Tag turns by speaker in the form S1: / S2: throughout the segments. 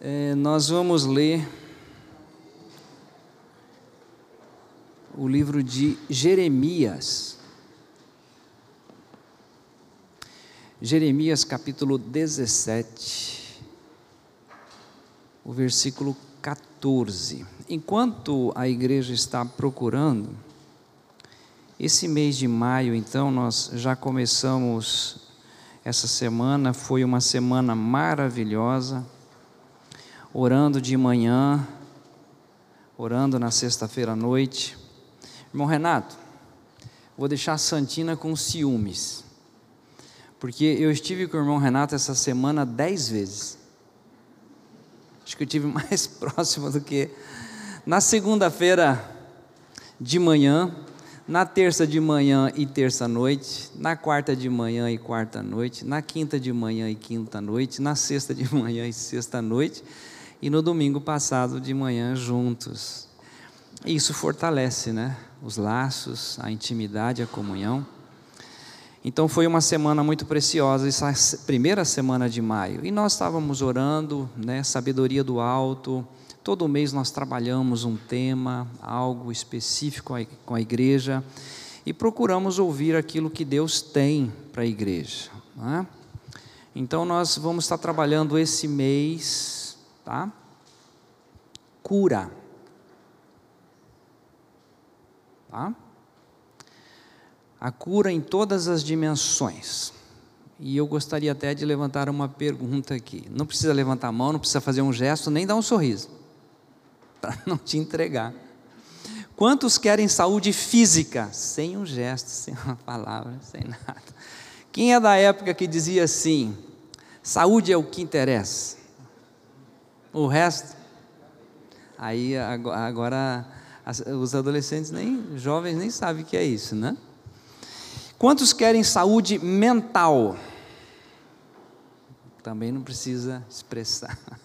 S1: É, nós vamos ler o livro de Jeremias. Jeremias capítulo 17, o versículo 14. Enquanto a igreja está procurando, esse mês de maio, então, nós já começamos essa semana, foi uma semana maravilhosa, orando de manhã, orando na sexta-feira à noite. Irmão Renato, vou deixar a Santina com ciúmes, porque eu estive com o irmão Renato essa semana dez vezes. Acho que eu tive mais próximo do que na segunda-feira de manhã, na terça de manhã e terça-noite, na quarta de manhã e quarta-noite, na quinta de manhã e quinta-noite, na sexta de manhã e sexta-noite, e no domingo passado de manhã juntos. Isso fortalece, né? Os laços, a intimidade, a comunhão. Então foi uma semana muito preciosa, essa primeira semana de maio. E nós estávamos orando, né? Sabedoria do alto Todo mês nós trabalhamos um tema, algo específico com a igreja e procuramos ouvir aquilo que Deus tem para a igreja. É? Então nós vamos estar trabalhando esse mês, tá? Cura. Tá? A cura em todas as dimensões. E eu gostaria até de levantar uma pergunta aqui. Não precisa levantar a mão, não precisa fazer um gesto, nem dar um sorriso para não te entregar. Quantos querem saúde física? Sem um gesto, sem uma palavra, sem nada. Quem é da época que dizia assim: saúde é o que interessa? O resto? Aí agora os adolescentes nem jovens nem sabem o que é isso, né? Quantos querem saúde mental? Também não precisa expressar.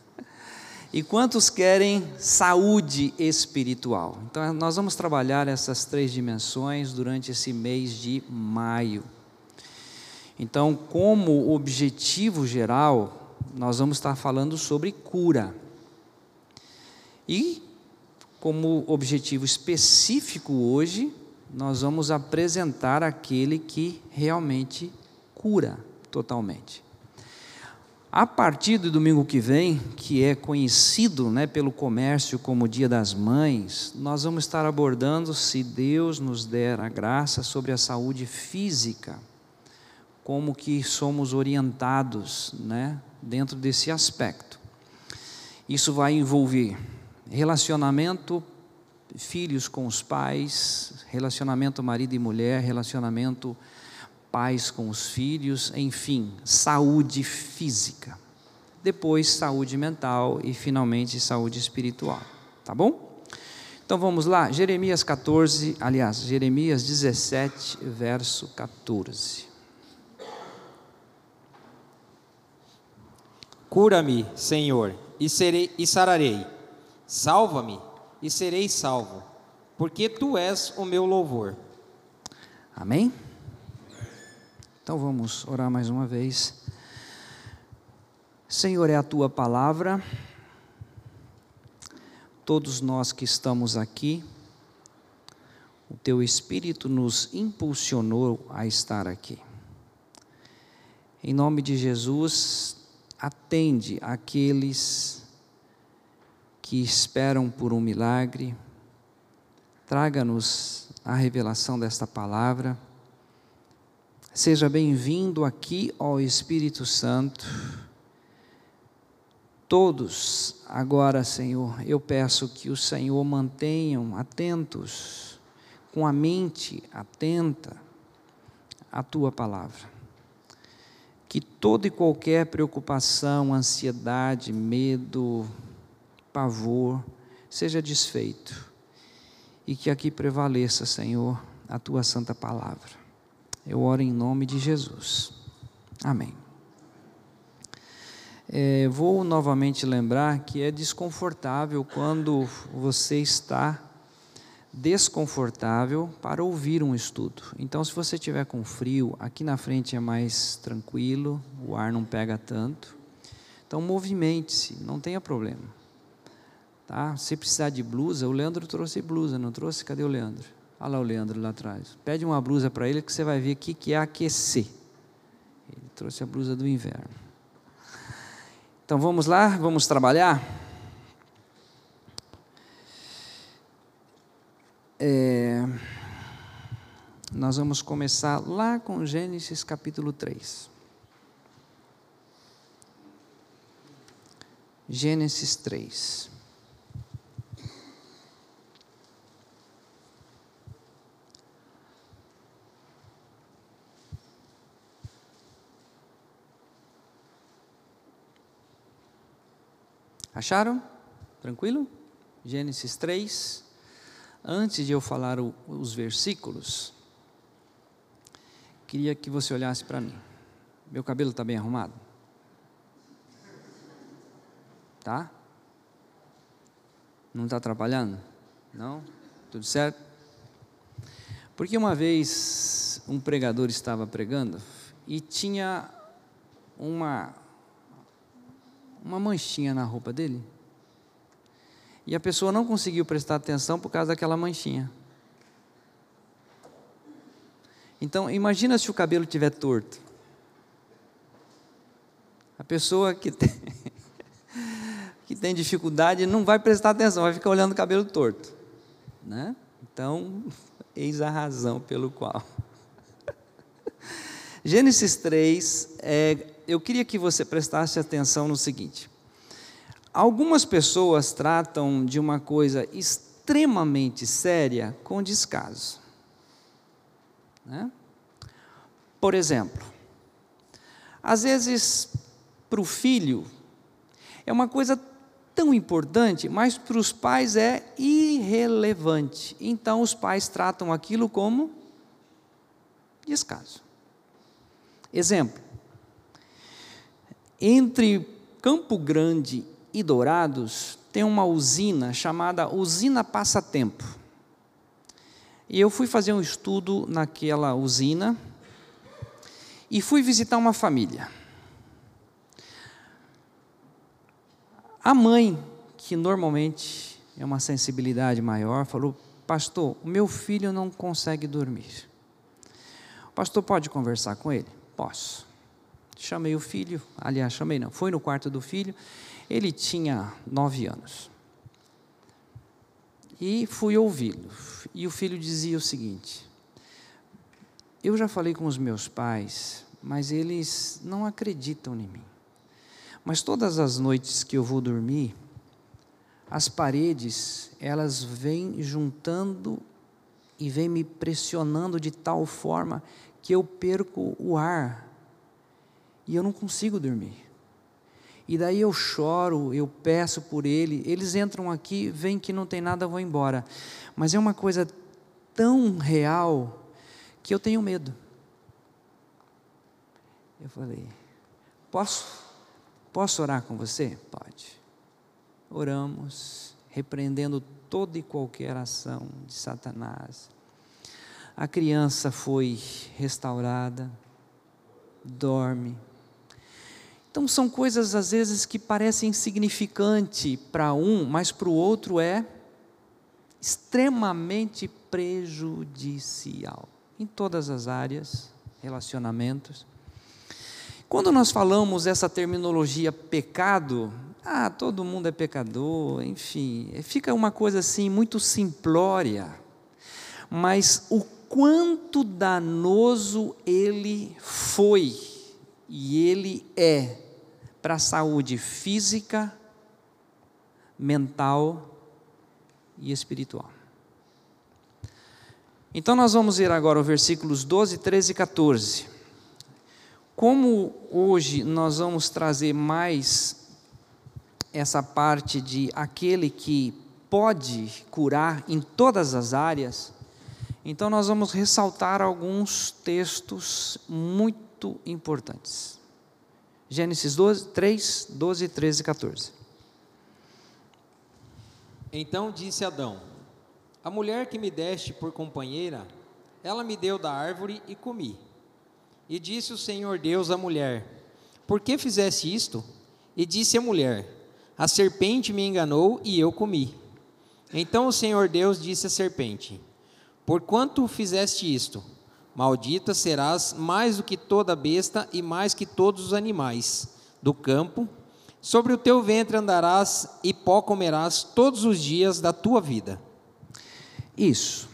S1: E quantos querem saúde espiritual? Então, nós vamos trabalhar essas três dimensões durante esse mês de maio. Então, como objetivo geral, nós vamos estar falando sobre cura. E, como objetivo específico hoje, nós vamos apresentar aquele que realmente cura totalmente. A partir do domingo que vem, que é conhecido né, pelo comércio como Dia das Mães, nós vamos estar abordando, se Deus nos der a graça, sobre a saúde física, como que somos orientados né, dentro desse aspecto. Isso vai envolver relacionamento filhos com os pais, relacionamento marido e mulher, relacionamento pais com os filhos, enfim, saúde física. Depois, saúde mental e, finalmente, saúde espiritual. Tá bom? Então vamos lá, Jeremias 14, aliás, Jeremias 17, verso 14.
S2: Cura-me, Senhor, e serei e sararei. Salva-me e serei salvo, porque tu és o meu louvor.
S1: Amém? Então vamos orar mais uma vez. Senhor, é a tua palavra. Todos nós que estamos aqui, o teu Espírito nos impulsionou a estar aqui. Em nome de Jesus, atende aqueles que esperam por um milagre, traga-nos a revelação desta palavra Seja bem-vindo aqui, ó Espírito Santo. Todos, agora, Senhor, eu peço que o Senhor mantenham atentos, com a mente atenta à tua palavra. Que toda e qualquer preocupação, ansiedade, medo, pavor, seja desfeito. E que aqui prevaleça, Senhor, a tua santa palavra. Eu oro em nome de Jesus. Amém. É, vou novamente lembrar que é desconfortável quando você está desconfortável para ouvir um estudo. Então, se você tiver com frio, aqui na frente é mais tranquilo, o ar não pega tanto. Então movimente-se, não tenha problema. Tá? Se precisar de blusa, o Leandro trouxe blusa, não trouxe? Cadê o Leandro? Olha lá o Leandro lá atrás. Pede uma blusa para ele que você vai ver o que é aquecer. Ele trouxe a blusa do inverno. Então vamos lá, vamos trabalhar. É, nós vamos começar lá com Gênesis capítulo 3. Gênesis 3. Acharam? Tranquilo? Gênesis 3. Antes de eu falar o, os versículos, queria que você olhasse para mim. Meu cabelo está bem arrumado? Tá? Não está atrapalhando? Não? Tudo certo? Porque uma vez um pregador estava pregando e tinha uma uma manchinha na roupa dele. E a pessoa não conseguiu prestar atenção por causa daquela manchinha. Então, imagina se o cabelo estiver torto. A pessoa que tem, que tem dificuldade não vai prestar atenção, vai ficar olhando o cabelo torto. Né? Então, eis a razão pelo qual. Gênesis 3 é eu queria que você prestasse atenção no seguinte: algumas pessoas tratam de uma coisa extremamente séria com descaso. Né? Por exemplo, às vezes para o filho é uma coisa tão importante, mas para os pais é irrelevante. Então os pais tratam aquilo como descaso. Exemplo: entre Campo Grande e Dourados tem uma usina chamada Usina Passatempo. E eu fui fazer um estudo naquela usina e fui visitar uma família. A mãe, que normalmente é uma sensibilidade maior, falou: Pastor, o meu filho não consegue dormir. O pastor pode conversar com ele? Posso. Chamei o filho, aliás, chamei não, foi no quarto do filho, ele tinha nove anos. E fui ouvi-lo. E o filho dizia o seguinte: Eu já falei com os meus pais, mas eles não acreditam em mim. Mas todas as noites que eu vou dormir, as paredes, elas vêm juntando e vêm me pressionando de tal forma que eu perco o ar e eu não consigo dormir. E daí eu choro, eu peço por ele, eles entram aqui, veem que não tem nada, vão embora. Mas é uma coisa tão real que eu tenho medo. Eu falei: Posso? Posso orar com você? Pode. Oramos, repreendendo toda e qualquer ação de Satanás. A criança foi restaurada, dorme, então são coisas às vezes que parecem insignificante para um, mas para o outro é extremamente prejudicial em todas as áreas, relacionamentos. Quando nós falamos essa terminologia pecado, ah, todo mundo é pecador, enfim, fica uma coisa assim muito simplória. Mas o quanto danoso ele foi e ele é para a saúde física, mental e espiritual. Então nós vamos ver agora os versículos 12, 13 e 14. Como hoje nós vamos trazer mais essa parte de aquele que pode curar em todas as áreas, então nós vamos ressaltar alguns textos muito muito importantes. Gênesis 12, 3, 12, 13 e 14.
S2: Então disse Adão: A mulher que me deste por companheira, ela me deu da árvore e comi. E disse o Senhor Deus à mulher: Por que fizeste isto? E disse a mulher: A serpente me enganou e eu comi. Então o Senhor Deus disse à serpente: Porquanto fizeste isto, maldita serás mais do que toda besta e mais que todos os animais do campo. Sobre o teu ventre andarás e pó comerás todos os dias da tua vida.
S1: Isso.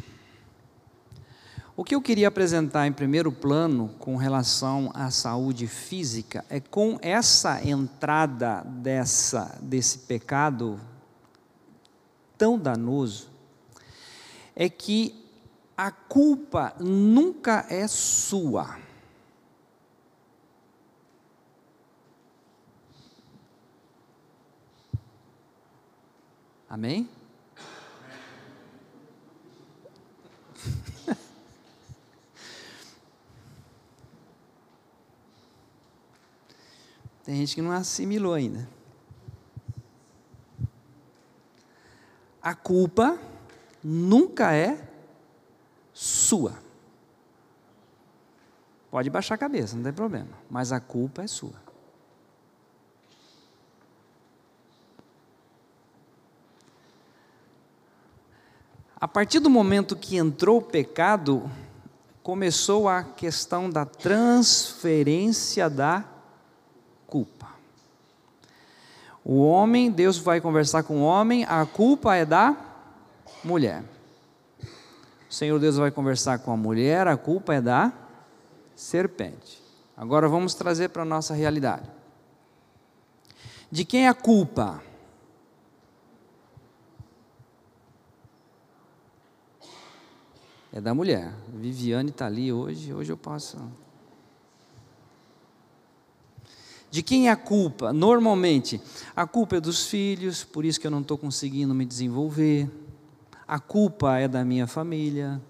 S1: O que eu queria apresentar em primeiro plano com relação à saúde física é com essa entrada dessa desse pecado tão danoso é que a culpa nunca é sua. Amém? Tem gente que não assimilou ainda. A culpa nunca é sua. Pode baixar a cabeça, não tem problema, mas a culpa é sua. A partir do momento que entrou o pecado, começou a questão da transferência da culpa. O homem, Deus vai conversar com o homem, a culpa é da mulher. Senhor Deus vai conversar com a mulher, a culpa é da serpente. Agora vamos trazer para a nossa realidade. De quem é a culpa? É da mulher. Viviane está ali hoje, hoje eu posso. De quem é a culpa? Normalmente, a culpa é dos filhos, por isso que eu não estou conseguindo me desenvolver a culpa é da minha família,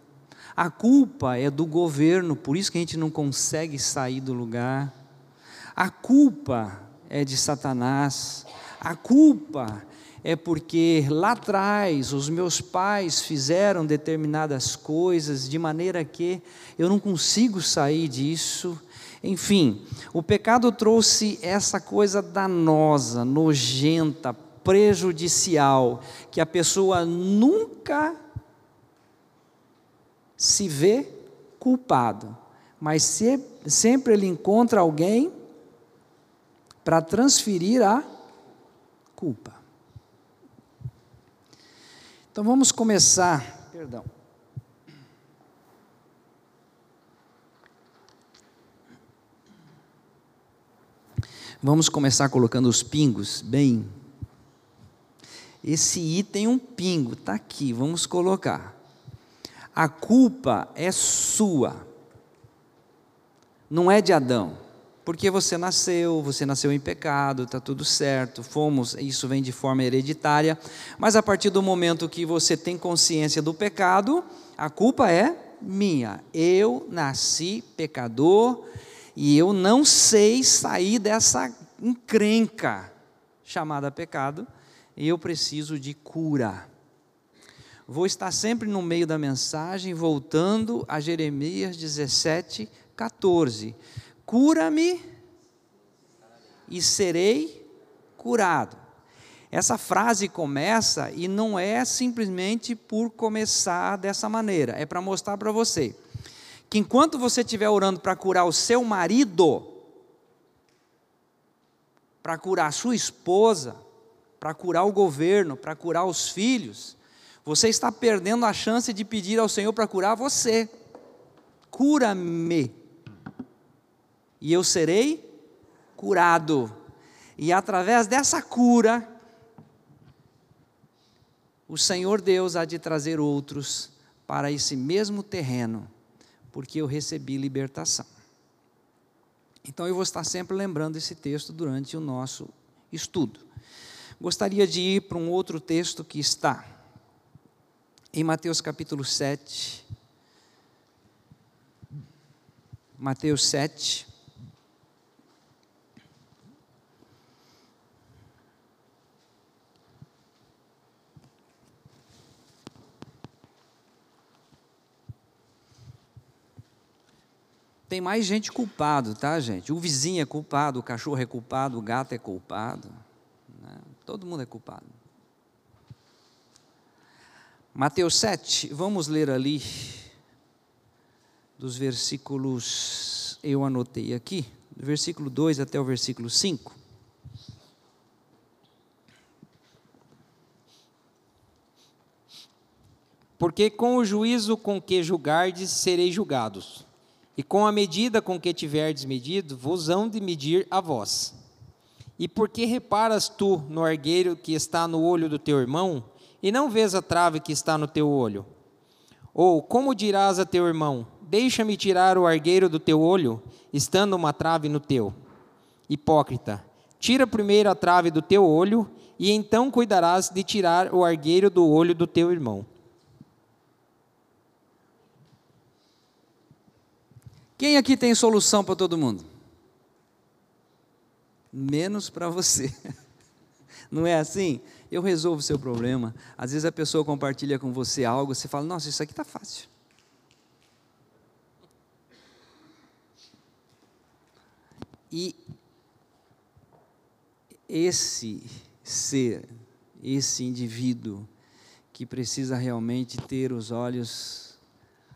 S1: a culpa é do governo, por isso que a gente não consegue sair do lugar. A culpa é de Satanás. A culpa é porque lá atrás os meus pais fizeram determinadas coisas de maneira que eu não consigo sair disso. Enfim, o pecado trouxe essa coisa danosa, nojenta, prejudicial, que a pessoa nunca se vê culpado, mas se, sempre ele encontra alguém para transferir a culpa. Então vamos começar, perdão. Vamos começar colocando os pingos bem esse i tem um pingo, está aqui, vamos colocar. A culpa é sua, não é de Adão, porque você nasceu, você nasceu em pecado, está tudo certo, fomos, isso vem de forma hereditária, mas a partir do momento que você tem consciência do pecado, a culpa é minha. Eu nasci pecador e eu não sei sair dessa encrenca chamada pecado e eu preciso de cura. Vou estar sempre no meio da mensagem, voltando a Jeremias 17, 14. Cura-me e serei curado. Essa frase começa e não é simplesmente por começar dessa maneira, é para mostrar para você que enquanto você estiver orando para curar o seu marido, para curar a sua esposa, para curar o governo, para curar os filhos, você está perdendo a chance de pedir ao Senhor para curar você. Cura-me, e eu serei curado. E através dessa cura, o Senhor Deus há de trazer outros para esse mesmo terreno, porque eu recebi libertação. Então eu vou estar sempre lembrando esse texto durante o nosso estudo. Gostaria de ir para um outro texto que está em Mateus capítulo 7. Mateus 7. Tem mais gente culpado, tá, gente? O vizinho é culpado, o cachorro é culpado, o gato é culpado. Todo mundo é culpado. Mateus 7, vamos ler ali dos versículos, eu anotei aqui, do versículo 2 até o versículo 5.
S2: Porque com o juízo com que julgardes, sereis julgados, e com a medida com que tiverdes medido, vos hão de medir a vós. E por que reparas tu no argueiro que está no olho do teu irmão, e não vês a trave que está no teu olho? Ou como dirás a teu irmão: Deixa-me tirar o argueiro do teu olho, estando uma trave no teu? Hipócrita, tira primeiro a trave do teu olho, e então cuidarás de tirar o argueiro do olho do teu irmão.
S1: Quem aqui tem solução para todo mundo? Menos para você. Não é assim? Eu resolvo o seu problema. Às vezes a pessoa compartilha com você algo, você fala: Nossa, isso aqui está fácil. E esse ser, esse indivíduo, que precisa realmente ter os olhos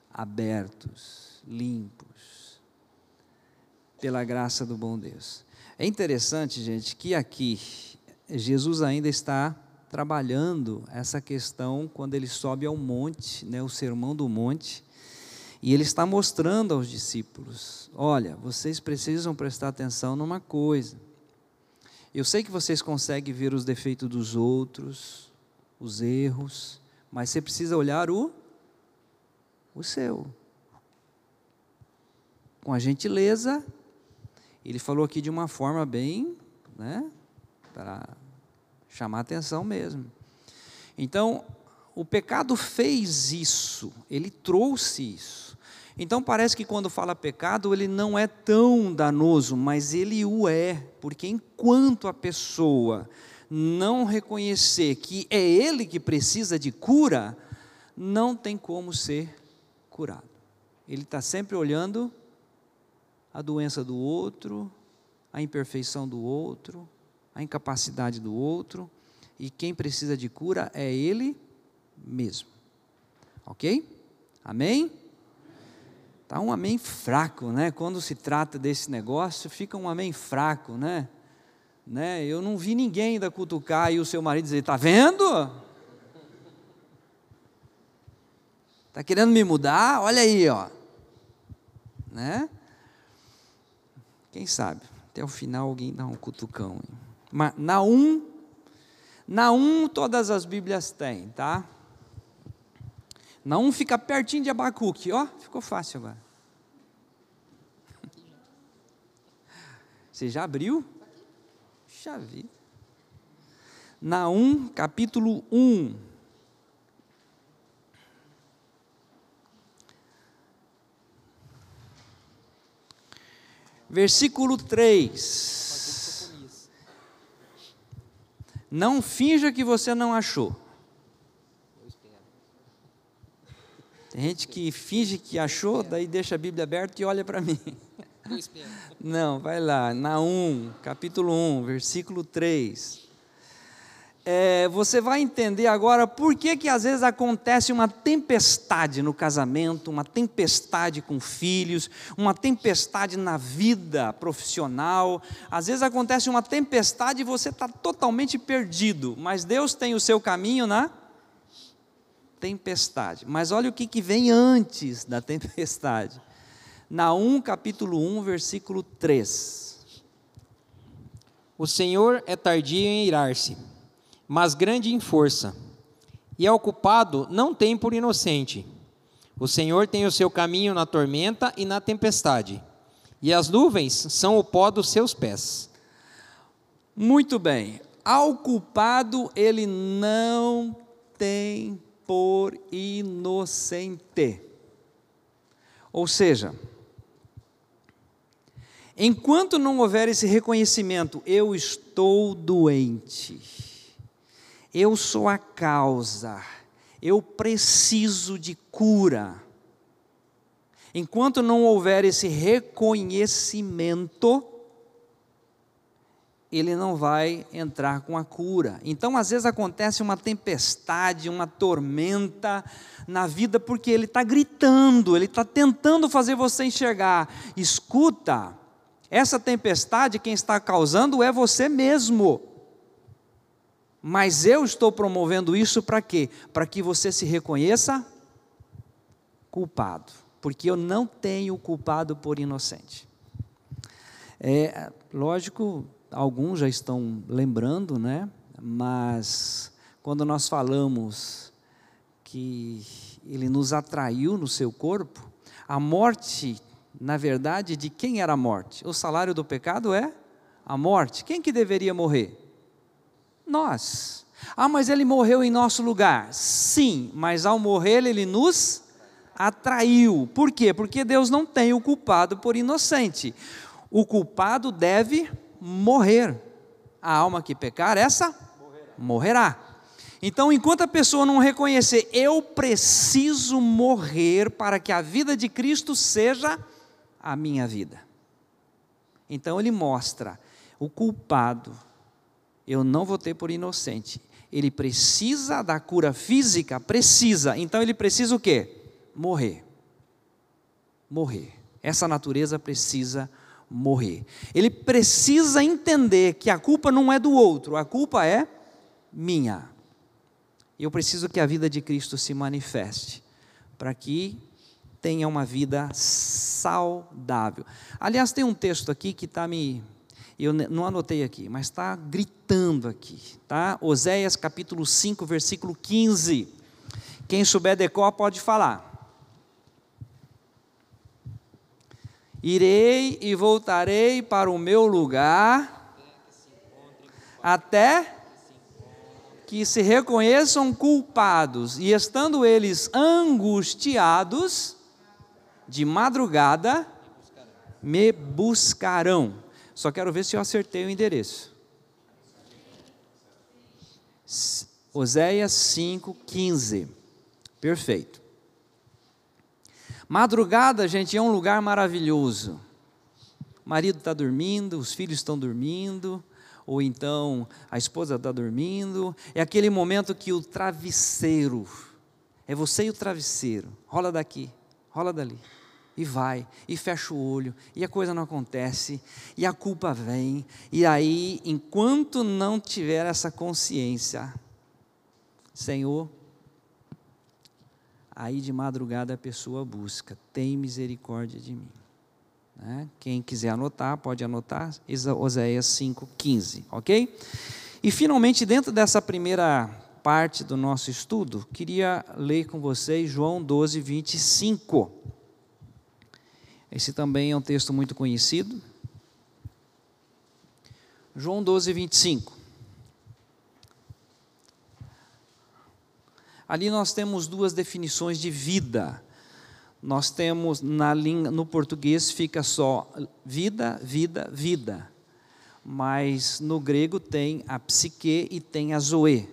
S1: abertos, limpos, pela graça do bom Deus. É interessante, gente, que aqui Jesus ainda está trabalhando essa questão quando ele sobe ao monte, né, o sermão do monte, e ele está mostrando aos discípulos: olha, vocês precisam prestar atenção numa coisa. Eu sei que vocês conseguem ver os defeitos dos outros, os erros, mas você precisa olhar o, o seu. Com a gentileza ele falou aqui de uma forma bem, né, para chamar atenção mesmo. Então, o pecado fez isso, ele trouxe isso. Então parece que quando fala pecado, ele não é tão danoso, mas ele o é, porque enquanto a pessoa não reconhecer que é ele que precisa de cura, não tem como ser curado. Ele está sempre olhando a doença do outro, a imperfeição do outro, a incapacidade do outro, e quem precisa de cura é ele mesmo. Ok? Amém? Tá um amém fraco, né? Quando se trata desse negócio, fica um amém fraco, né? né? Eu não vi ninguém ainda cutucar e o seu marido dizer: "Tá vendo? Tá querendo me mudar? Olha aí, ó." Né? Quem sabe? Até o final alguém dá um cutucão. Mas na um, todas as Bíblias têm, tá? Na um fica pertinho de Abacuque, ó, ficou fácil agora. Você já abriu? Já vi. Na 1, capítulo 1. Versículo 3. Não finja que você não achou. Tem gente que finge que achou, daí deixa a Bíblia aberta e olha para mim. Não, vai lá, na 1, capítulo 1, versículo 3 é, você vai entender agora por que, que às vezes acontece uma tempestade no casamento, uma tempestade com filhos, uma tempestade na vida profissional. Às vezes acontece uma tempestade e você está totalmente perdido, mas Deus tem o seu caminho na tempestade. Mas olha o que, que vem antes da tempestade. Na 1, capítulo 1, versículo 3.
S2: O Senhor é tardio em irar-se mas grande em força. E ao culpado não tem por inocente. O Senhor tem o seu caminho na tormenta e na tempestade, e as nuvens são o pó dos seus pés.
S1: Muito bem. Ao culpado ele não tem por inocente. Ou seja, enquanto não houver esse reconhecimento, eu estou doente eu sou a causa, eu preciso de cura. Enquanto não houver esse reconhecimento, ele não vai entrar com a cura. Então, às vezes acontece uma tempestade, uma tormenta na vida, porque ele está gritando, ele está tentando fazer você enxergar. Escuta, essa tempestade, quem está causando é você mesmo. Mas eu estou promovendo isso para quê? Para que você se reconheça culpado, porque eu não tenho culpado por inocente. É, lógico, alguns já estão lembrando, né? Mas quando nós falamos que ele nos atraiu no seu corpo, a morte, na verdade, de quem era a morte? O salário do pecado é a morte. Quem que deveria morrer? Nós. Ah, mas ele morreu em nosso lugar. Sim, mas ao morrer ele nos atraiu. Por quê? Porque Deus não tem o culpado por inocente. O culpado deve morrer. A alma que pecar, essa morrerá. morrerá. Então, enquanto a pessoa não reconhecer, eu preciso morrer para que a vida de Cristo seja a minha vida. Então, ele mostra o culpado, eu não vou ter por inocente. Ele precisa da cura física, precisa. Então, ele precisa o quê? Morrer. Morrer. Essa natureza precisa morrer. Ele precisa entender que a culpa não é do outro, a culpa é minha. Eu preciso que a vida de Cristo se manifeste para que tenha uma vida saudável. Aliás, tem um texto aqui que está me. Eu não anotei aqui, mas está gritando aqui, tá? Oséias capítulo 5, versículo 15. Quem souber decor pode falar. Irei e voltarei para o meu lugar, até que se reconheçam culpados, e estando eles angustiados, de madrugada, me buscarão. Só quero ver se eu acertei o endereço. Oséias 5,15. Perfeito. Madrugada, gente, é um lugar maravilhoso. O marido está dormindo, os filhos estão dormindo, ou então a esposa está dormindo. É aquele momento que o travesseiro, é você e o travesseiro, rola daqui, rola dali, e vai, e fecha o olho, e a coisa não acontece, e a culpa vem, e aí, enquanto não tiver essa consciência, Senhor, aí de madrugada a pessoa busca, tem misericórdia de mim. Né? Quem quiser anotar, pode anotar, Oséias 5,15, ok? E finalmente, dentro dessa primeira parte do nosso estudo, queria ler com vocês João 12, 25. Esse também é um texto muito conhecido. João 12, 25. Ali nós temos duas definições de vida. Nós temos na língua, no português fica só vida, vida, vida. Mas no grego tem a psique e tem a zoe.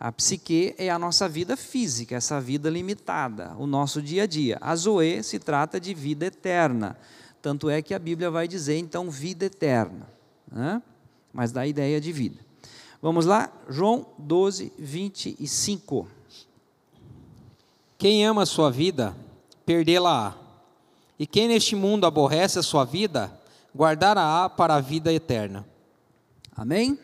S1: A psique é a nossa vida física, essa vida limitada, o nosso dia a dia. A zoe se trata de vida eterna. Tanto é que a Bíblia vai dizer, então, vida eterna. Né? Mas dá a ideia de vida. Vamos lá, João 12, 25.
S2: Quem ama a sua vida, perdê-la-á. E quem neste mundo aborrece a sua vida, guardará-a para a vida eterna.
S1: Amém?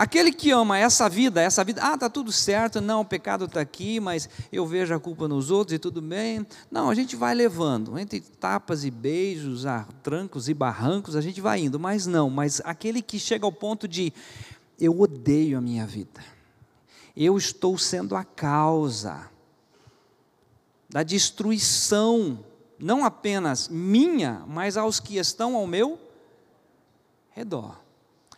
S1: Aquele que ama essa vida, essa vida, ah, está tudo certo, não, o pecado está aqui, mas eu vejo a culpa nos outros e tudo bem. Não, a gente vai levando, entre tapas e beijos, a trancos e barrancos, a gente vai indo, mas não, mas aquele que chega ao ponto de eu odeio a minha vida. Eu estou sendo a causa da destruição, não apenas minha, mas aos que estão ao meu redor.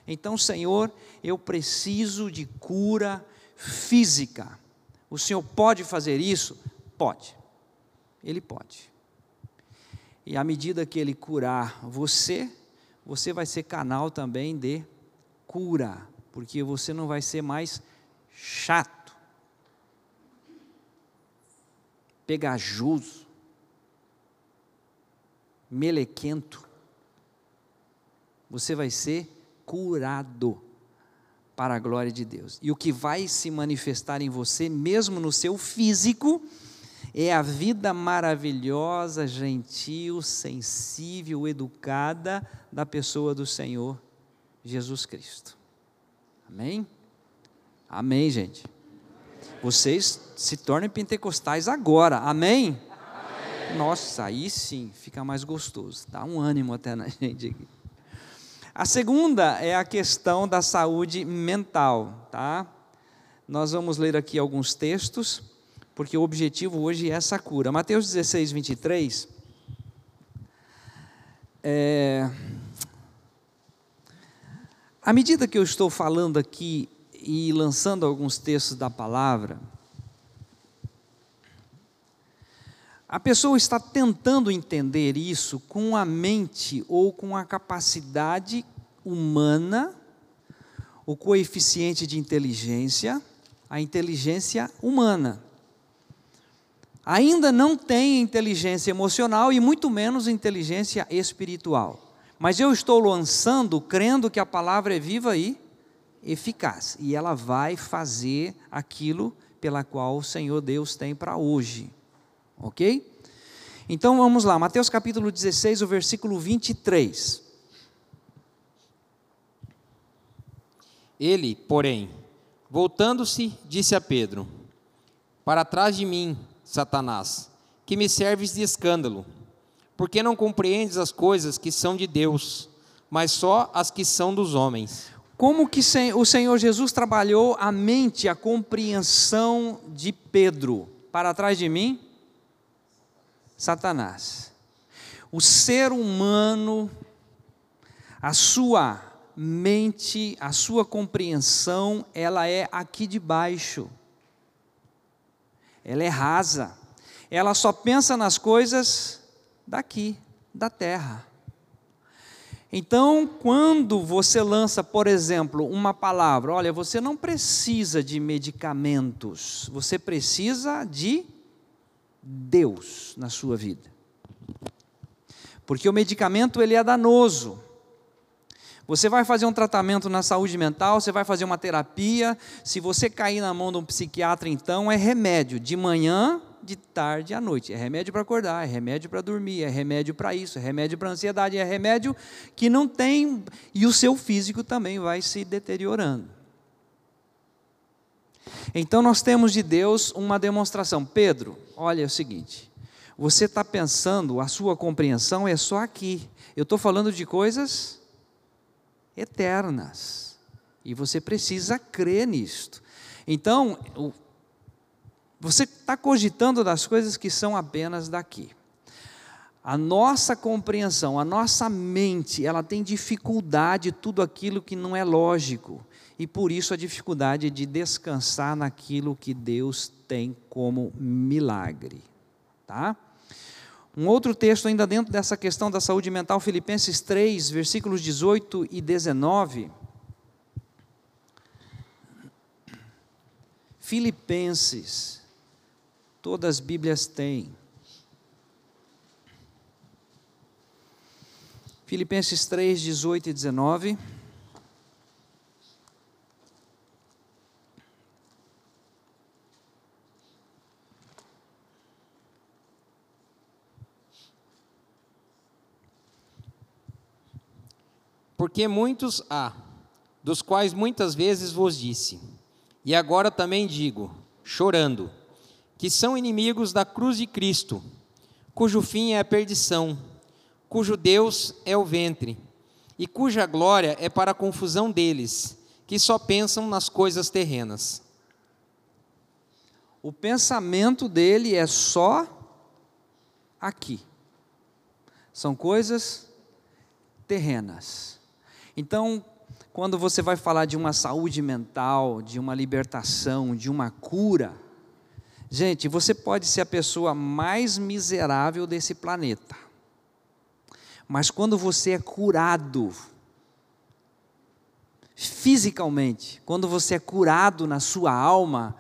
S1: Então, Senhor, eu preciso de cura física. O Senhor pode fazer isso? Pode. Ele pode. E à medida que Ele curar você, você vai ser canal também de cura porque você não vai ser mais chato, pegajoso, melequento, você vai ser curado para a glória de Deus. E o que vai se manifestar em você, mesmo no seu físico, é a vida maravilhosa, gentil, sensível, educada da pessoa do Senhor Jesus Cristo. Amém? Amém, gente. Vocês se tornem pentecostais agora. Amém? Amém? Nossa, aí sim fica mais gostoso. Dá um ânimo até na gente aqui. A segunda é a questão da saúde mental, tá? Nós vamos ler aqui alguns textos, porque o objetivo hoje é essa cura. Mateus 16, 23. É... À medida que eu estou falando aqui e lançando alguns textos da palavra, a pessoa está tentando entender isso com a mente ou com a capacidade humana, o coeficiente de inteligência, a inteligência humana. Ainda não tem inteligência emocional e muito menos inteligência espiritual. Mas eu estou lançando crendo que a palavra é viva e eficaz, e ela vai fazer aquilo pela qual o Senhor Deus tem para hoje. OK? Então vamos lá, Mateus capítulo 16, o versículo 23.
S2: Ele, porém, voltando-se, disse a Pedro: Para trás de mim, Satanás, que me serves de escândalo, porque não compreendes as coisas que são de Deus, mas só as que são dos homens.
S1: Como que o Senhor Jesus trabalhou a mente, a compreensão de Pedro? Para trás de mim, Satanás. O ser humano, a sua mente, a sua compreensão, ela é aqui de baixo. Ela é rasa. Ela só pensa nas coisas daqui, da terra. Então, quando você lança, por exemplo, uma palavra, olha, você não precisa de medicamentos, você precisa de Deus na sua vida. Porque o medicamento ele é danoso. Você vai fazer um tratamento na saúde mental, você vai fazer uma terapia. Se você cair na mão de um psiquiatra, então é remédio de manhã de tarde à noite. É remédio para acordar, é remédio para dormir, é remédio para isso, é remédio para ansiedade, é remédio que não tem. E o seu físico também vai se deteriorando. Então nós temos de Deus uma demonstração. Pedro, olha é o seguinte: você está pensando, a sua compreensão é só aqui. Eu estou falando de coisas eternas. E você precisa crer nisto. Então, você está cogitando das coisas que são apenas daqui. A nossa compreensão, a nossa mente, ela tem dificuldade tudo aquilo que não é lógico. E por isso a dificuldade de descansar naquilo que Deus tem como milagre. Tá? Um outro texto ainda dentro dessa questão da saúde mental, Filipenses 3, versículos 18 e 19. Filipenses Todas as Bíblias têm. Filipenses 3, 18 e 19.
S2: Porque muitos há, dos quais muitas vezes vos disse, e agora também digo, chorando, que são inimigos da cruz de Cristo, cujo fim é a perdição, cujo Deus é o ventre, e cuja glória é para a confusão deles, que só pensam nas coisas terrenas.
S1: O pensamento dele é só aqui. São coisas terrenas. Então, quando você vai falar de uma saúde mental, de uma libertação, de uma cura, Gente, você pode ser a pessoa mais miserável desse planeta, mas quando você é curado, fisicamente, quando você é curado na sua alma,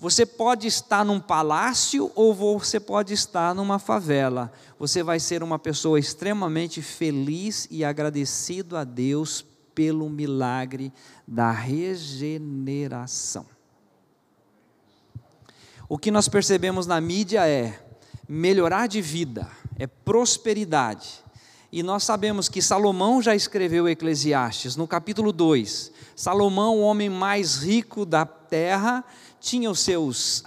S1: Você pode estar num palácio ou você pode estar numa favela. Você vai ser uma pessoa extremamente feliz e agradecido a Deus pelo milagre da regeneração. O que nós percebemos na mídia é melhorar de vida, é prosperidade. E nós sabemos que Salomão já escreveu Eclesiastes, no capítulo 2. Salomão, o homem mais rico da terra, tinha os seus.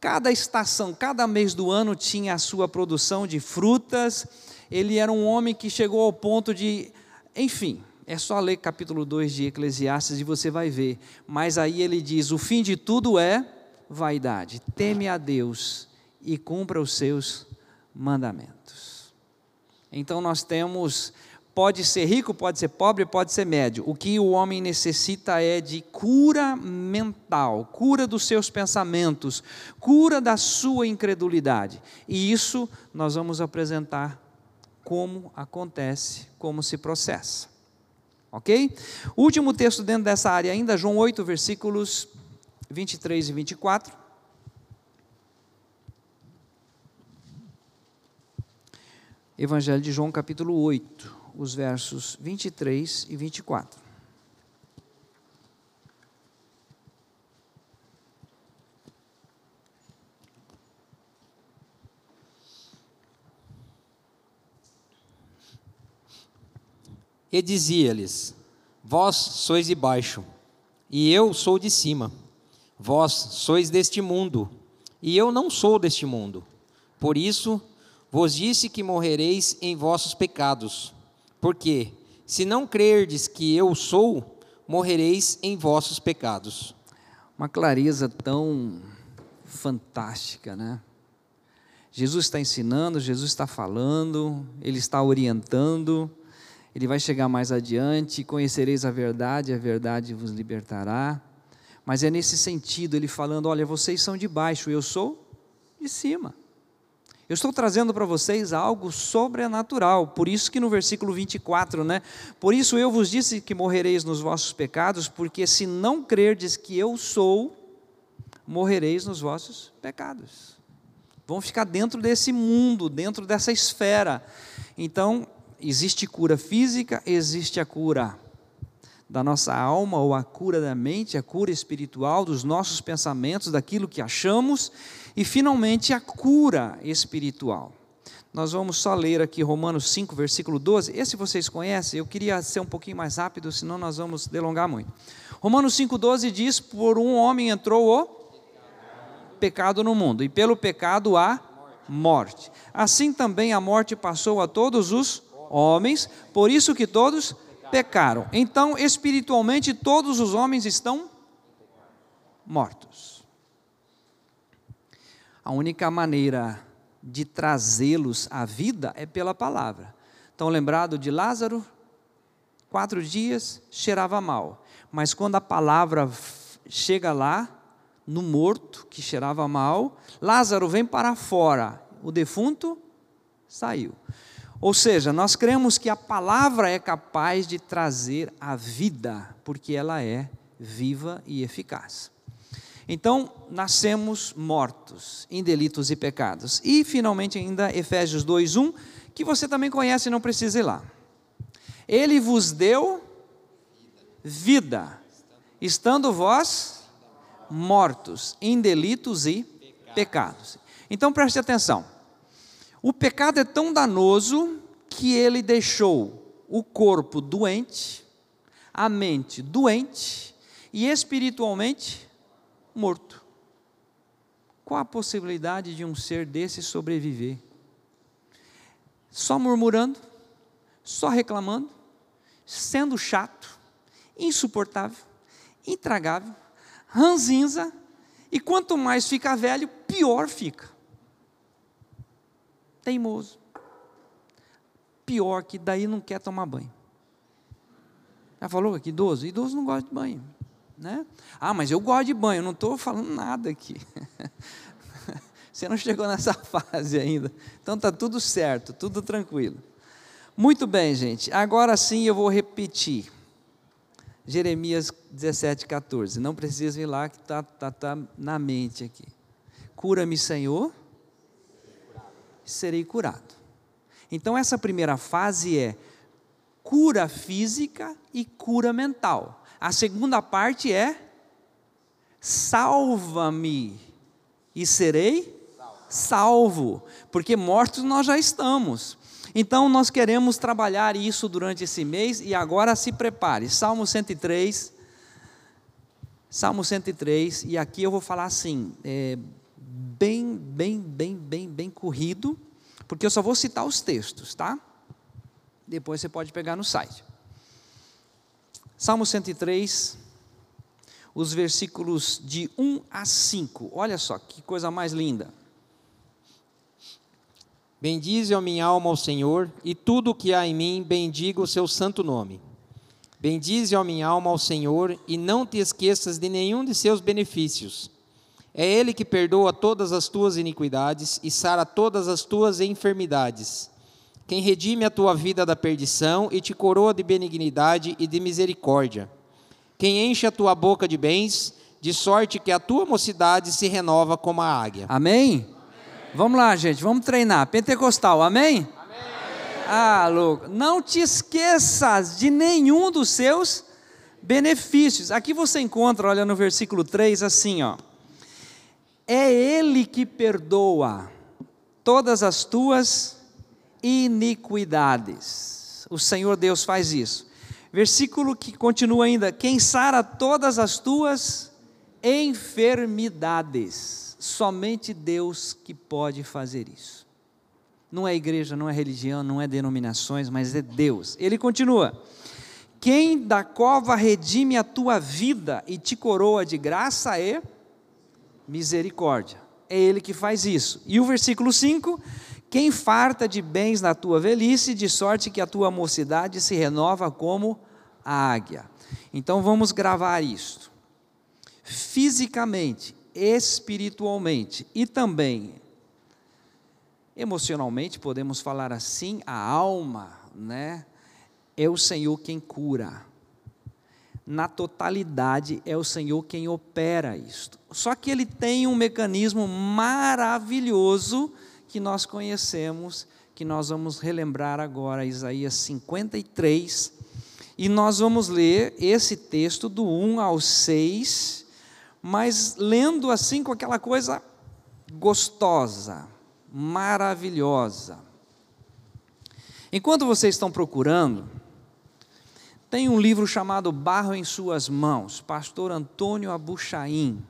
S1: Cada estação, cada mês do ano tinha a sua produção de frutas. Ele era um homem que chegou ao ponto de. Enfim, é só ler capítulo 2 de Eclesiastes e você vai ver. Mas aí ele diz: o fim de tudo é vaidade. Teme a Deus e cumpra os seus mandamentos. Então nós temos pode ser rico, pode ser pobre, pode ser médio. O que o homem necessita é de cura mental, cura dos seus pensamentos, cura da sua incredulidade. E isso nós vamos apresentar como acontece, como se processa. Ok? Último texto dentro dessa área ainda, João 8, versículos 23 e 24. Evangelho de João, capítulo 8, os versos 23 e 24.
S2: E dizia-lhes: Vós sois de baixo, e eu sou de cima. Vós sois deste mundo, e eu não sou deste mundo. Por isso vos disse que morrereis em vossos pecados. Porque, se não crerdes que eu sou, morrereis em vossos pecados.
S1: Uma clareza tão fantástica, né? Jesus está ensinando, Jesus está falando, ele está orientando, ele vai chegar mais adiante, conhecereis a verdade, a verdade vos libertará. Mas é nesse sentido, ele falando: olha, vocês são de baixo, eu sou de cima. Eu estou trazendo para vocês algo sobrenatural, por isso que no versículo 24, né? Por isso eu vos disse que morrereis nos vossos pecados, porque se não crerdes que eu sou, morrereis nos vossos pecados. Vão ficar dentro desse mundo, dentro dessa esfera. Então, existe cura física, existe a cura da nossa alma, ou a cura da mente, a cura espiritual dos nossos pensamentos, daquilo que achamos, e finalmente a cura espiritual. Nós vamos só ler aqui Romanos 5, versículo 12. Esse vocês conhecem, eu queria ser um pouquinho mais rápido, senão nós vamos delongar muito. Romanos 12 diz: Por um homem entrou o pecado no mundo, e pelo pecado a morte. Assim também a morte passou a todos os homens, por isso que todos pecaram. Então, espiritualmente, todos os homens estão mortos. A única maneira de trazê-los à vida é pela palavra. Estão lembrado de Lázaro? Quatro dias cheirava mal, mas quando a palavra chega lá, no morto que cheirava mal, Lázaro vem para fora, o defunto saiu. Ou seja, nós cremos que a palavra é capaz de trazer a vida, porque ela é viva e eficaz. Então, nascemos mortos em delitos e pecados. E, finalmente, ainda Efésios 2:1, que você também conhece e não precisa ir lá. Ele vos deu vida, estando vós mortos em delitos e pecados. Então, preste atenção. O pecado é tão danoso que ele deixou o corpo doente, a mente doente e espiritualmente morto. Qual a possibilidade de um ser desse sobreviver? Só murmurando, só reclamando, sendo chato, insuportável, intragável, ranzinza, e quanto mais fica velho, pior fica teimoso. Pior que daí não quer tomar banho. Já falou que idoso? Idoso não gosta de banho. Né? Ah, mas eu gosto de banho, não estou falando nada aqui. Você não chegou nessa fase ainda. Então está tudo certo, tudo tranquilo. Muito bem, gente. Agora sim eu vou repetir. Jeremias 17, 14. Não precisa ir lá, que está tá, tá na mente aqui. Cura-me, Senhor, serei curado. Então, essa primeira fase é cura física e cura mental. A segunda parte é salva-me e serei salvo, porque mortos nós já estamos. Então nós queremos trabalhar isso durante esse mês e agora se prepare. Salmo 103. Salmo 103, e aqui eu vou falar assim, é, bem, bem, bem, bem, bem corrido, porque eu só vou citar os textos, tá? Depois você pode pegar no site. Salmo 103, os versículos de 1 a 5. Olha só que coisa mais linda.
S2: Bendize a minha alma ao Senhor, e tudo o que há em mim, bendiga o seu santo nome. Bendize a minha alma ao Senhor, e não te esqueças de nenhum de seus benefícios. É Ele que perdoa todas as tuas iniquidades e sara todas as tuas enfermidades. Quem redime a tua vida da perdição e te coroa de benignidade e de misericórdia. Quem enche a tua boca de bens, de sorte que a tua mocidade se renova como a águia.
S1: Amém? Vamos lá, gente, vamos treinar. Pentecostal, amém? Amém. Ah, louco. Não te esqueças de nenhum dos seus benefícios. Aqui você encontra, olha no versículo 3, assim, ó. É Ele que perdoa todas as tuas iniquidades. O Senhor Deus faz isso. Versículo que continua ainda: Quem sara todas as tuas enfermidades somente Deus que pode fazer isso. Não é igreja, não é religião, não é denominações, mas é Deus. Ele continua: Quem da cova redime a tua vida e te coroa de graça é misericórdia. É Ele que faz isso. E o versículo 5: Quem farta de bens na tua velhice, de sorte que a tua mocidade se renova como a águia. Então vamos gravar isto. Fisicamente, espiritualmente e também emocionalmente, podemos falar assim, a alma, né? É o Senhor quem cura. Na totalidade é o Senhor quem opera isto. Só que ele tem um mecanismo maravilhoso que nós conhecemos, que nós vamos relembrar agora, Isaías 53, e nós vamos ler esse texto do 1 ao 6 mas lendo assim com aquela coisa gostosa, maravilhosa. Enquanto vocês estão procurando, tem um livro chamado Barro em Suas Mãos, pastor Antônio Abuchaim.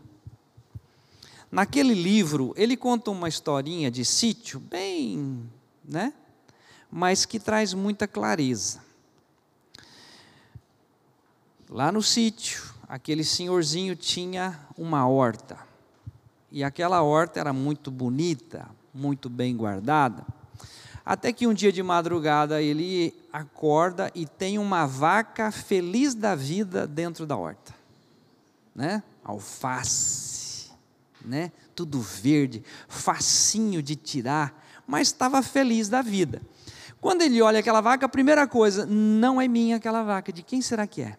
S1: Naquele livro, ele conta uma historinha de sítio, bem, né? Mas que traz muita clareza. Lá no sítio, aquele senhorzinho tinha uma horta. E aquela horta era muito bonita, muito bem guardada. Até que um dia de madrugada ele acorda e tem uma vaca feliz da vida dentro da horta. Né? Alface, né? Tudo verde, facinho de tirar, mas estava feliz da vida. Quando ele olha aquela vaca, a primeira coisa, não é minha aquela vaca, de quem será que é?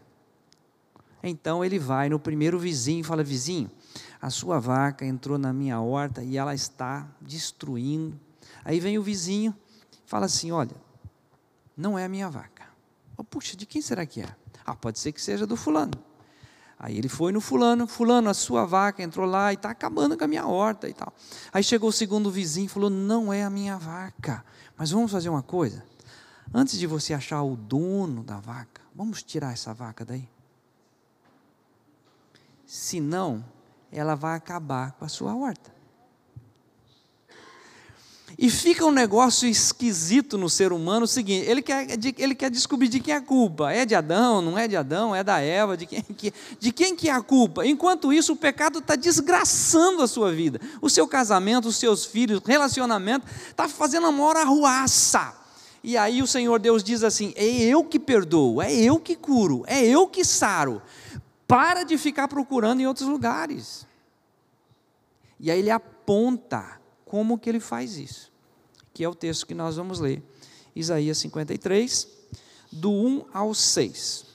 S1: Então ele vai no primeiro vizinho e fala: Vizinho, a sua vaca entrou na minha horta e ela está destruindo. Aí vem o vizinho fala assim: Olha, não é a minha vaca. Oh, puxa, de quem será que é? Ah, pode ser que seja do fulano. Aí ele foi no fulano, fulano, a sua vaca entrou lá e está acabando com a minha horta e tal. Aí chegou o segundo vizinho e falou: Não é a minha vaca, mas vamos fazer uma coisa. Antes de você achar o dono da vaca, vamos tirar essa vaca daí senão ela vai acabar com a sua horta. E fica um negócio esquisito no ser humano o seguinte: ele quer, ele quer descobrir de quem é a culpa. É de Adão, não é de Adão, é da Eva, de quem, de quem que é a culpa? Enquanto isso, o pecado está desgraçando a sua vida, o seu casamento, os seus filhos, relacionamento, está fazendo a maior arruaça. E aí o Senhor Deus diz assim: é eu que perdoo, é eu que curo, é eu que saro. Para de ficar procurando em outros lugares. E aí ele aponta como que ele faz isso, que é o texto que nós vamos ler. Isaías 53, do 1 ao 6.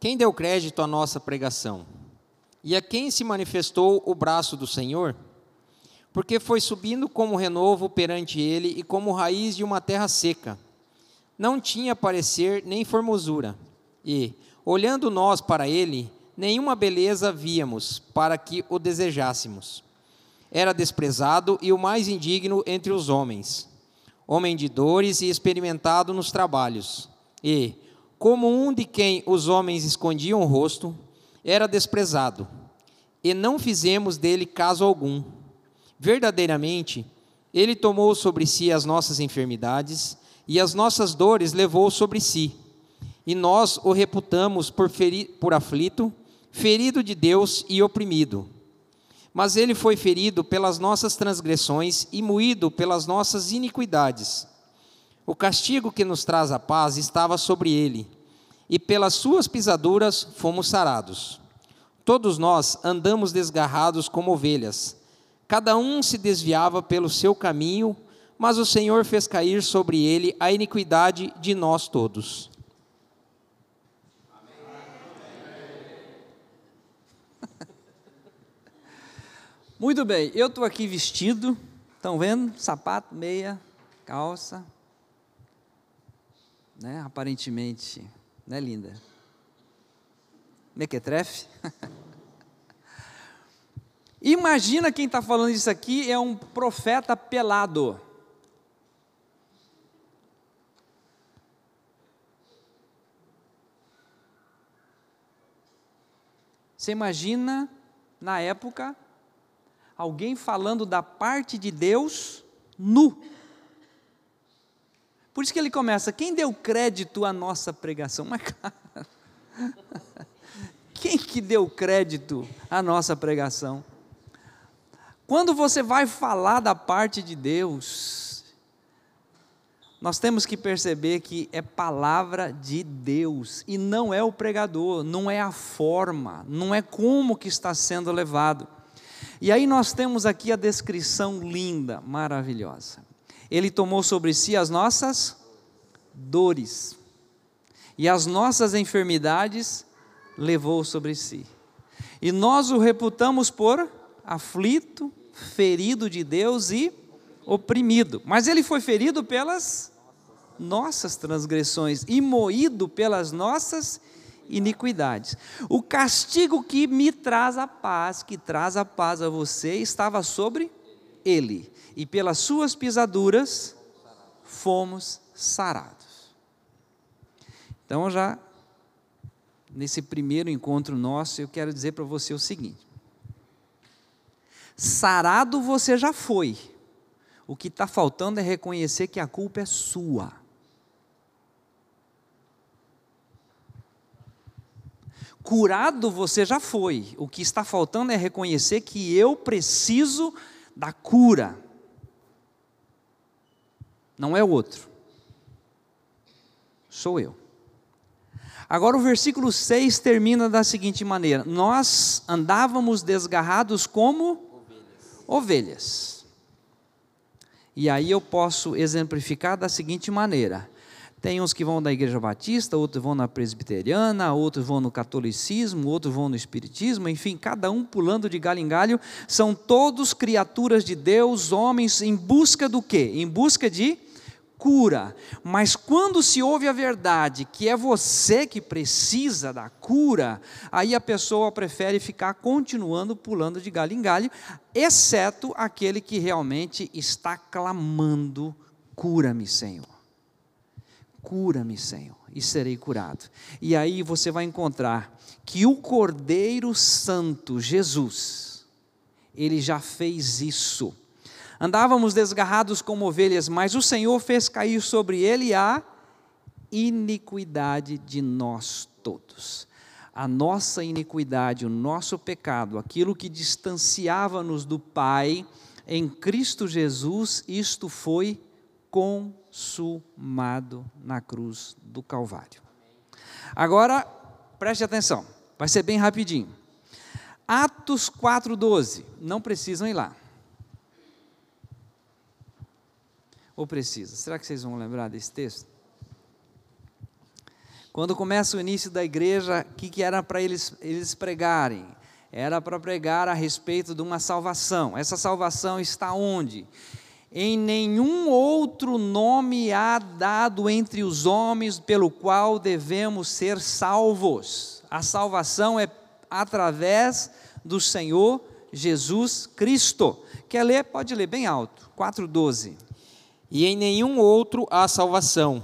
S2: Quem deu crédito à nossa pregação? E a quem se manifestou o braço do Senhor? Porque foi subindo como renovo perante ele e como raiz de uma terra seca. Não tinha parecer nem formosura. E, olhando nós para ele, nenhuma beleza víamos para que o desejássemos. Era desprezado e o mais indigno entre os homens, homem de dores e experimentado nos trabalhos. E, como um de quem os homens escondiam o rosto, era desprezado, e não fizemos dele caso algum. Verdadeiramente, ele tomou sobre si as nossas enfermidades e as nossas dores levou sobre si. E nós o reputamos por, por aflito, ferido de Deus e oprimido. Mas ele foi ferido pelas nossas transgressões e moído pelas nossas iniquidades. O castigo que nos traz a paz estava sobre ele, e pelas suas pisaduras fomos sarados. Todos nós andamos desgarrados como ovelhas, cada um se desviava pelo seu caminho, mas o Senhor fez cair sobre ele a iniquidade de nós todos.
S1: Muito bem, eu estou aqui vestido, estão vendo? Sapato, meia, calça, né? Aparentemente, né, linda? Mequetrefe. Imagina quem está falando isso aqui é um profeta pelado. Você imagina, na época, alguém falando da parte de Deus nu. Por isso que ele começa: quem deu crédito à nossa pregação? Mas, cara, quem que deu crédito à nossa pregação? Quando você vai falar da parte de Deus, nós temos que perceber que é palavra de Deus e não é o pregador, não é a forma, não é como que está sendo levado. E aí nós temos aqui a descrição linda, maravilhosa. Ele tomou sobre si as nossas dores e as nossas enfermidades levou sobre si. E nós o reputamos por aflito, ferido de Deus e oprimido. Mas ele foi ferido pelas nossas transgressões e moído pelas nossas iniquidades. O castigo que me traz a paz, que traz a paz a você, estava sobre ele, e pelas suas pisaduras fomos sarados. Então, já nesse primeiro encontro nosso, eu quero dizer para você o seguinte: sarado você já foi, o que está faltando é reconhecer que a culpa é sua. Curado você já foi. O que está faltando é reconhecer que eu preciso da cura. Não é o outro. Sou eu. Agora o versículo 6 termina da seguinte maneira: Nós andávamos desgarrados como ovelhas. ovelhas. E aí eu posso exemplificar da seguinte maneira: tem uns que vão da igreja batista, outros vão na presbiteriana, outros vão no catolicismo, outros vão no espiritismo, enfim, cada um pulando de galho em galho. São todos criaturas de Deus, homens em busca do quê? Em busca de cura. Mas quando se ouve a verdade, que é você que precisa da cura, aí a pessoa prefere ficar continuando pulando de galho em galho, exceto aquele que realmente está clamando: cura-me, Senhor cura-me, Senhor, e serei curado. E aí você vai encontrar que o Cordeiro Santo, Jesus, ele já fez isso. Andávamos desgarrados como ovelhas, mas o Senhor fez cair sobre ele a iniquidade de nós todos. A nossa iniquidade, o nosso pecado, aquilo que distanciava-nos do Pai, em Cristo Jesus, isto foi consumado na cruz do Calvário. Agora, preste atenção, vai ser bem rapidinho. Atos 4,12, não precisam ir lá. Ou precisa? Será que vocês vão lembrar desse texto? Quando começa o início da igreja, o que, que era para eles, eles pregarem? Era para pregar a respeito de uma salvação. Essa salvação está onde? Em nenhum outro nome há dado entre os homens pelo qual devemos ser salvos. A salvação é através do Senhor Jesus Cristo. Quer ler? Pode ler bem alto. 4,12.
S2: E em nenhum outro há salvação,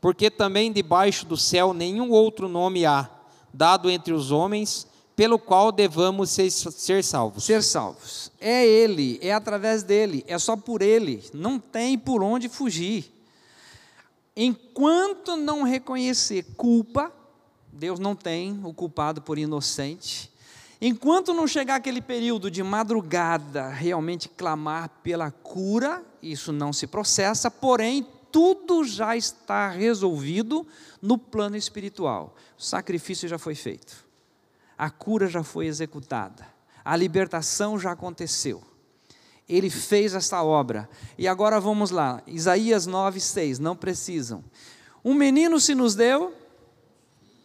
S2: porque também debaixo do céu nenhum outro nome há, dado entre os homens, pelo qual devamos ser, ser salvos.
S1: Ser salvos. É Ele, é através dele, é só por Ele, não tem por onde fugir. Enquanto não reconhecer culpa, Deus não tem o culpado por inocente. Enquanto não chegar aquele período de madrugada, realmente clamar pela cura, isso não se processa, porém, tudo já está resolvido no plano espiritual. O sacrifício já foi feito, a cura já foi executada, a libertação já aconteceu. Ele fez essa obra. E agora vamos lá, Isaías 9, 6, não precisam. Um menino se nos deu,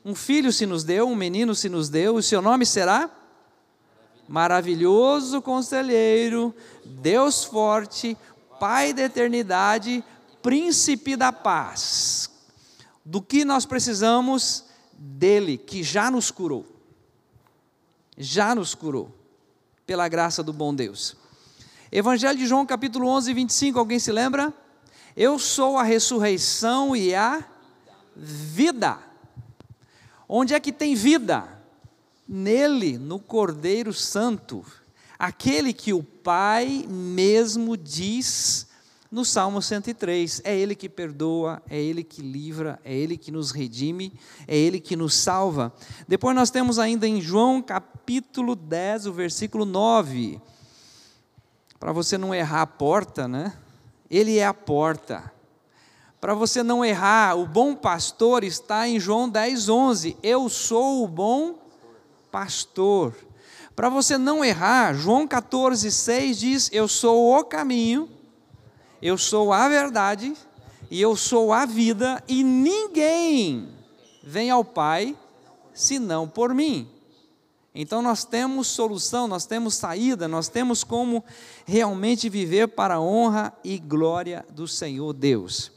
S1: um filho se nos deu, um menino se nos deu, o seu nome será? Maravilhoso conselheiro, Deus forte, Pai da eternidade, príncipe da paz. Do que nós precisamos? Dele, que já nos curou. Já nos curou, pela graça do bom Deus. Evangelho de João, capítulo 11, 25, alguém se lembra? Eu sou a ressurreição e a vida. Onde é que tem vida? nele, no Cordeiro Santo, aquele que o Pai mesmo diz no Salmo 103: é Ele que perdoa, é Ele que livra, é Ele que nos redime, é Ele que nos salva. Depois nós temos ainda em João capítulo 10, o versículo 9. Para você não errar a porta, né? Ele é a porta. Para você não errar, o bom pastor está em João 10, 11. Eu sou o bom pastor. Para você não errar, João 14, 6 diz: Eu sou o caminho, eu sou a verdade e eu sou a vida, e ninguém vem ao Pai senão por mim. Então nós temos solução, nós temos saída, nós temos como realmente viver para a honra e glória do Senhor Deus.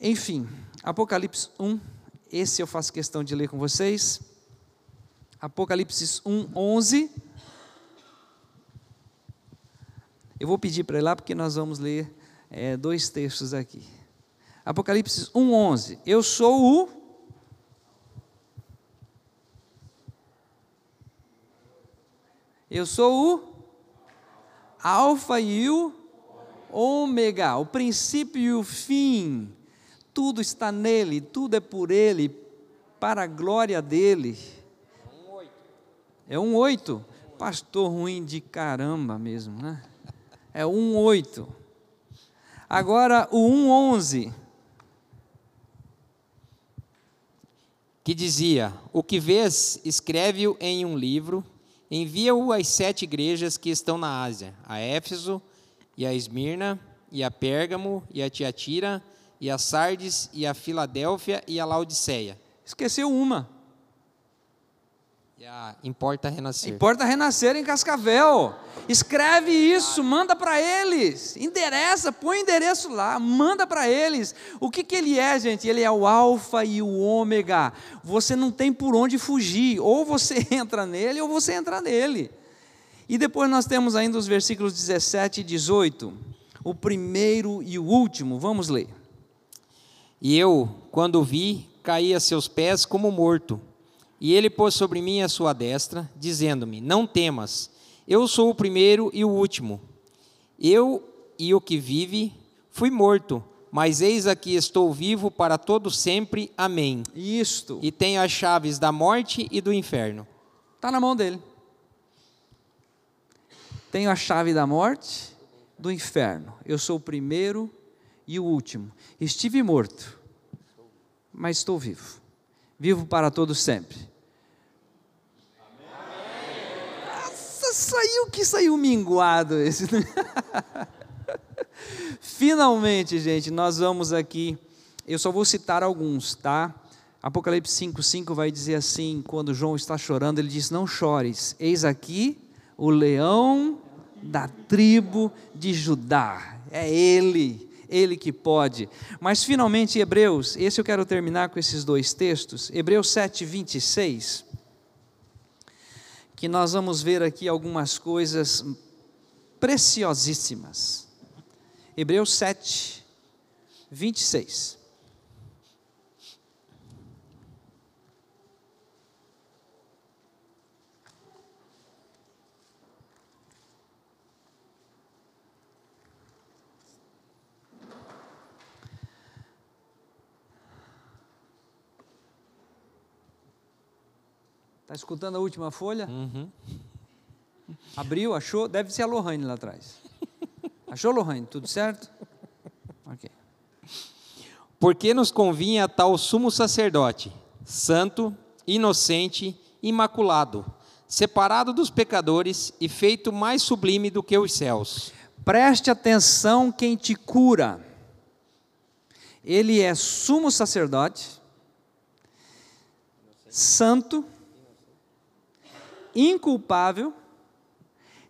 S1: Enfim, Apocalipse 1, esse eu faço questão de ler com vocês. Apocalipse 1, 11. Eu vou pedir para ir lá porque nós vamos ler é, dois textos aqui. Apocalipse 1, 11. Eu sou o. Eu sou o Alfa e o Ômega, o princípio e o fim. Tudo está nele, tudo é por ele, para a glória dele. É um oito. Pastor ruim de caramba mesmo, né? É um oito. Agora o um onze.
S2: Que dizia: O que vês, escreve-o em um livro, envia-o às sete igrejas que estão na Ásia: a Éfeso, e a Esmirna, e a Pérgamo, e a Tiatira, e a Sardes, e a Filadélfia, e a Laodiceia.
S1: Esqueceu uma.
S2: Importa renascer.
S1: Importa renascer em Cascavel. Escreve isso, manda para eles. Endereça, põe o endereço lá, manda para eles. O que, que ele é, gente? Ele é o Alfa e o Ômega. Você não tem por onde fugir. Ou você entra nele, ou você entra nele. E depois nós temos ainda os versículos 17 e 18. O primeiro e o último. Vamos ler.
S2: E eu, quando vi, caí a seus pés como morto. E ele pôs sobre mim a sua destra, dizendo-me: Não temas, eu sou o primeiro e o último. Eu e o que vive fui morto, mas eis aqui estou vivo para todo sempre. Amém.
S1: Isto.
S2: E tenho as chaves da morte e do inferno.
S1: Está na mão dele. Tenho a chave da morte, do inferno. Eu sou o primeiro e o último. Estive morto, mas estou vivo vivo para todo sempre. Nossa, saiu que saiu minguado esse. Finalmente, gente, nós vamos aqui. Eu só vou citar alguns, tá? Apocalipse 5,5 vai dizer assim: quando João está chorando, ele diz: Não chores, eis aqui o leão da tribo de Judá. É ele, ele que pode. Mas finalmente, Hebreus, esse eu quero terminar com esses dois textos, Hebreus 7, 26, que nós vamos ver aqui algumas coisas preciosíssimas. Hebreus 7, 26. Está escutando a última folha?
S2: Uhum.
S1: Abriu, achou? Deve ser a Lohane lá atrás. Achou, Lohane? Tudo certo? Ok.
S2: Porque nos convinha tal sumo sacerdote, santo, inocente, imaculado, separado dos pecadores e feito mais sublime do que os céus.
S1: Preste atenção quem te cura. Ele é sumo sacerdote, santo, inculpável,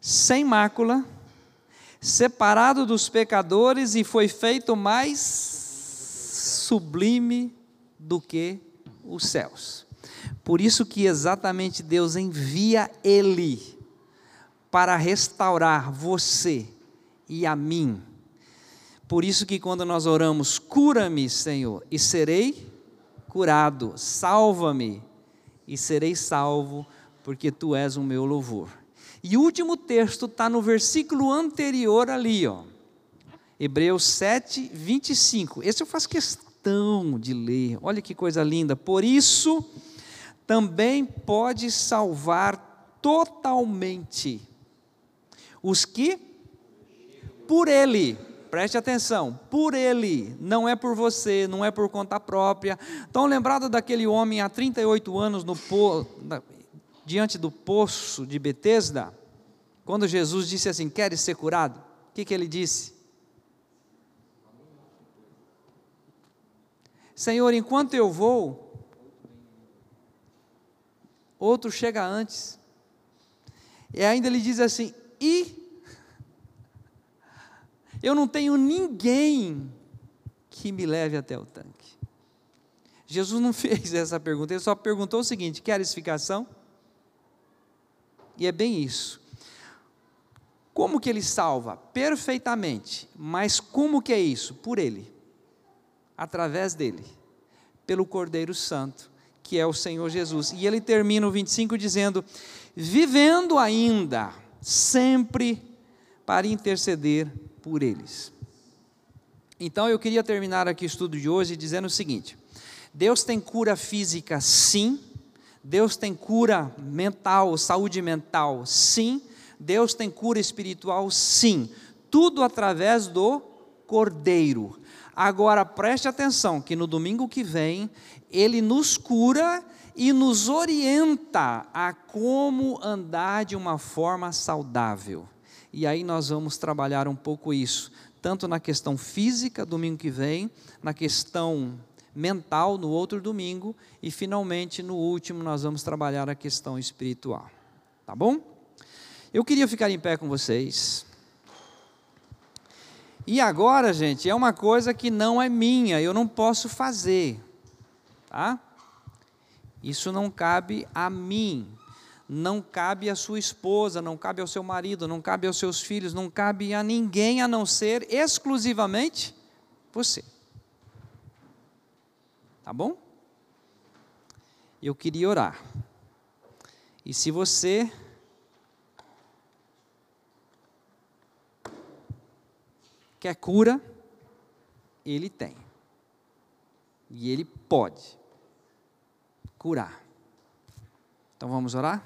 S1: sem mácula, separado dos pecadores e foi feito mais sublime do que os céus. Por isso que exatamente Deus envia ele para restaurar você e a mim. Por isso que quando nós oramos, cura-me, Senhor, e serei curado, salva-me e serei salvo porque tu és o meu louvor. E o último texto está no versículo anterior ali, ó. Hebreus 7, 25. Esse eu faço questão de ler. Olha que coisa linda. Por isso, também pode salvar totalmente os que por ele, preste atenção, por ele, não é por você, não é por conta própria. Estão lembrados daquele homem há 38 anos no diante do poço de Betesda, quando Jesus disse assim: Queres ser curado? O que, que ele disse? Senhor, enquanto eu vou, outro chega antes. E ainda ele diz assim: E eu não tenho ninguém que me leve até o tanque. Jesus não fez essa pergunta, ele só perguntou o seguinte: queres ficação? E é bem isso. Como que ele salva? Perfeitamente. Mas como que é isso? Por ele. Através dele. Pelo Cordeiro Santo, que é o Senhor Jesus. E ele termina o 25 dizendo: vivendo ainda sempre para interceder por eles. Então eu queria terminar aqui o estudo de hoje dizendo o seguinte: Deus tem cura física, sim, Deus tem cura mental, saúde mental? Sim. Deus tem cura espiritual? Sim. Tudo através do Cordeiro. Agora preste atenção que no domingo que vem ele nos cura e nos orienta a como andar de uma forma saudável. E aí nós vamos trabalhar um pouco isso, tanto na questão física, domingo que vem, na questão mental no outro domingo e finalmente no último nós vamos trabalhar a questão espiritual. Tá bom? Eu queria ficar em pé com vocês. E agora, gente, é uma coisa que não é minha, eu não posso fazer. Tá? Isso não cabe a mim. Não cabe à sua esposa, não cabe ao seu marido, não cabe aos seus filhos, não cabe a ninguém a não ser exclusivamente você. Tá bom? Eu queria orar. E se você quer cura, ele tem. E ele pode curar. Então vamos orar?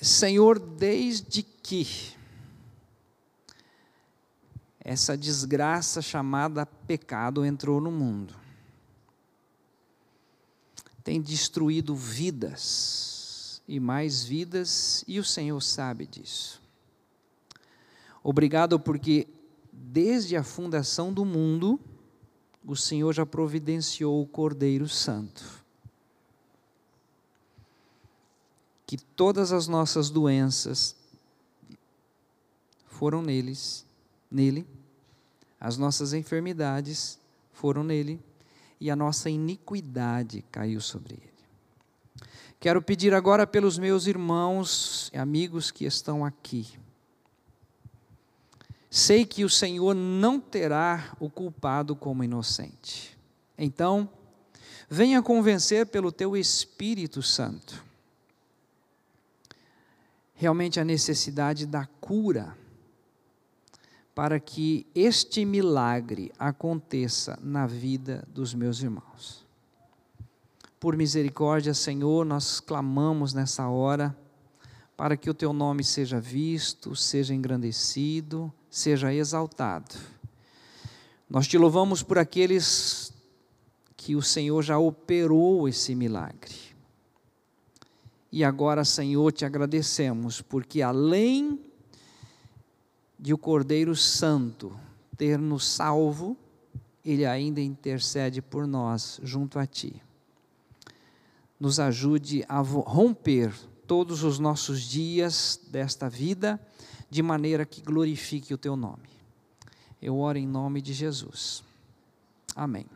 S1: Senhor, desde que essa desgraça chamada pecado entrou no mundo. Tem destruído vidas e mais vidas, e o Senhor sabe disso. Obrigado porque desde a fundação do mundo, o Senhor já providenciou o Cordeiro Santo. Que todas as nossas doenças foram neles, nele, as nossas enfermidades foram nele e a nossa iniquidade caiu sobre ele. Quero pedir agora pelos meus irmãos e amigos que estão aqui. Sei que o Senhor não terá o culpado como inocente. Então, venha convencer pelo teu Espírito Santo realmente a necessidade da cura para que este milagre aconteça na vida dos meus irmãos. Por misericórdia, Senhor, nós clamamos nessa hora para que o teu nome seja visto, seja engrandecido, seja exaltado. Nós te louvamos por aqueles que o Senhor já operou esse milagre. E agora, Senhor, te agradecemos, porque além de o Cordeiro Santo ter nos salvo, ele ainda intercede por nós junto a ti nos ajude a romper todos os nossos dias desta vida de maneira que glorifique o teu nome. Eu oro em nome de Jesus. Amém.